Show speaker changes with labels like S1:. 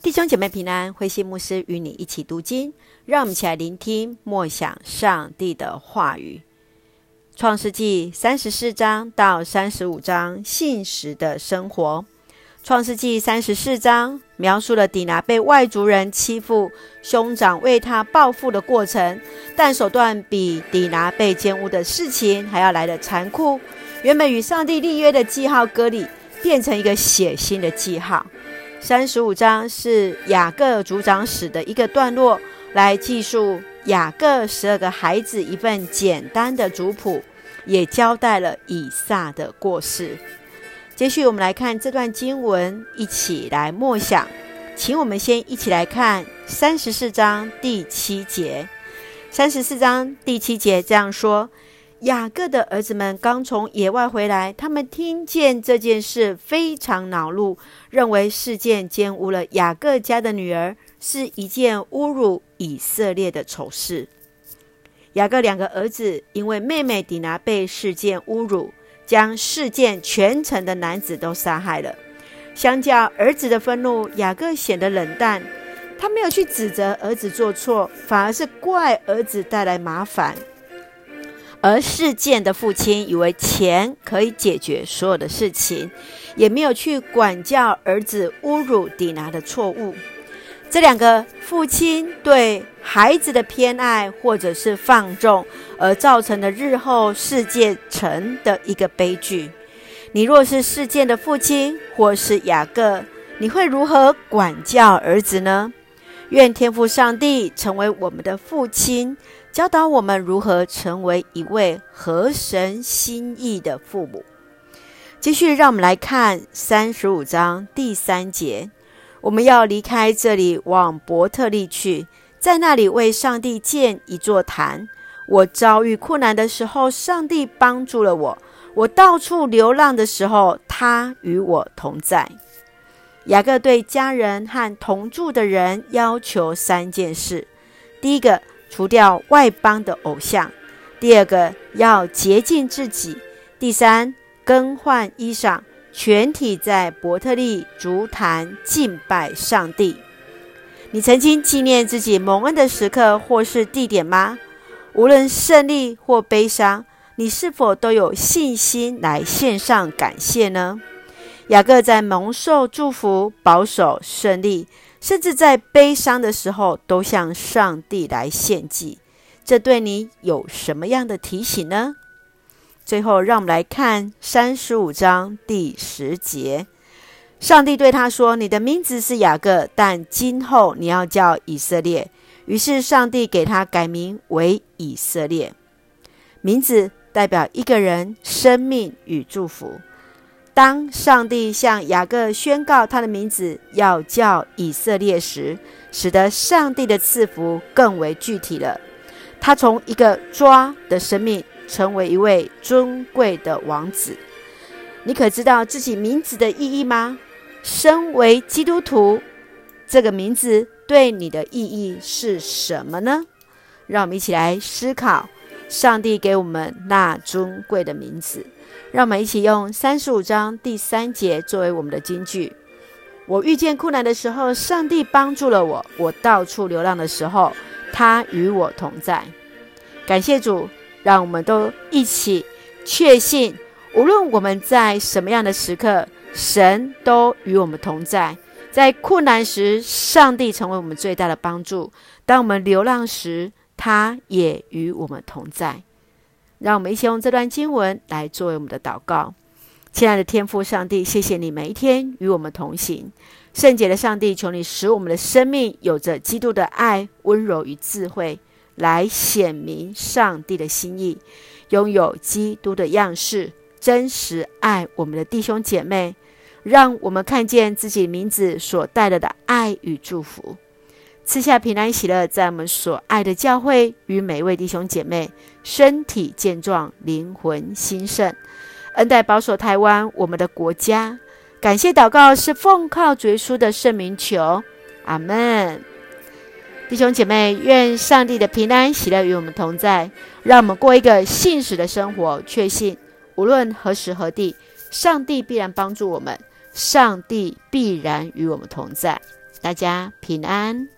S1: 弟兄姐妹平安，慧馨牧师与你一起读经，让我们一起来聆听默想上帝的话语。创世纪三十四章到三十五章，信实的生活。创世纪三十四章描述了底拿被外族人欺负，兄长为他报复的过程，但手段比底拿被奸污的事情还要来得残酷。原本与上帝立约的记号割礼，变成一个血腥的记号。三十五章是雅各族长史的一个段落，来记述雅各十二个孩子一份简单的族谱，也交代了以撒的过世。接续我们来看这段经文，一起来默想。请我们先一起来看三十四章第七节。三十四章第七节这样说。雅各的儿子们刚从野外回来，他们听见这件事非常恼怒，认为事件奸污了雅各家的女儿，是一件侮辱以色列的丑事。雅各两个儿子因为妹妹底拿被事件侮辱，将事件全城的男子都杀害了。相较儿子的愤怒，雅各显得冷淡，他没有去指责儿子做错，反而是怪儿子带来麻烦。而事件的父亲以为钱可以解决所有的事情，也没有去管教儿子侮辱底拿的错误。这两个父亲对孩子的偏爱或者是放纵，而造成的日后世界成的一个悲剧。你若是事件的父亲，或是雅各，你会如何管教儿子呢？愿天父上帝成为我们的父亲。教导我们如何成为一位合神心意的父母。继续，让我们来看三十五章第三节。我们要离开这里，往伯特利去，在那里为上帝建一座坛。我遭遇困难的时候，上帝帮助了我；我到处流浪的时候，他与我同在。雅各对家人和同住的人要求三件事：第一个，除掉外邦的偶像，第二个要洁净自己，第三更换衣裳，全体在伯特利足坛敬拜上帝。你曾经纪念自己蒙恩的时刻或是地点吗？无论胜利或悲伤，你是否都有信心来献上感谢呢？雅各在蒙受祝福、保守、顺利。甚至在悲伤的时候，都向上帝来献祭，这对你有什么样的提醒呢？最后，让我们来看三十五章第十节，上帝对他说：“你的名字是雅各，但今后你要叫以色列。”于是，上帝给他改名为以色列，名字代表一个人生命与祝福。当上帝向雅各宣告他的名字要叫以色列时，使得上帝的赐福更为具体了。他从一个抓的生命，成为一位尊贵的王子。你可知道自己名字的意义吗？身为基督徒，这个名字对你的意义是什么呢？让我们一起来思考上帝给我们那尊贵的名字。让我们一起用三十五章第三节作为我们的金句。我遇见困难的时候，上帝帮助了我；我到处流浪的时候，他与我同在。感谢主，让我们都一起确信，无论我们在什么样的时刻，神都与我们同在。在困难时，上帝成为我们最大的帮助；当我们流浪时，他也与我们同在。让我们一起用这段经文来作为我们的祷告。亲爱的天父上帝，谢谢你每一天与我们同行。圣洁的上帝，求你使我们的生命有着基督的爱、温柔与智慧，来显明上帝的心意，拥有基督的样式，真实爱我们的弟兄姐妹，让我们看见自己名字所带来的爱与祝福。赐下平安喜乐，在我们所爱的教会与每位弟兄姐妹身体健壮、灵魂兴盛，恩待保守台湾我们的国家。感谢祷告是奉靠主耶稣的圣名求，阿门。弟兄姐妹，愿上帝的平安喜乐与我们同在，让我们过一个信实的生活，确信无论何时何地，上帝必然帮助我们。上帝必然与我们同在。大家平安。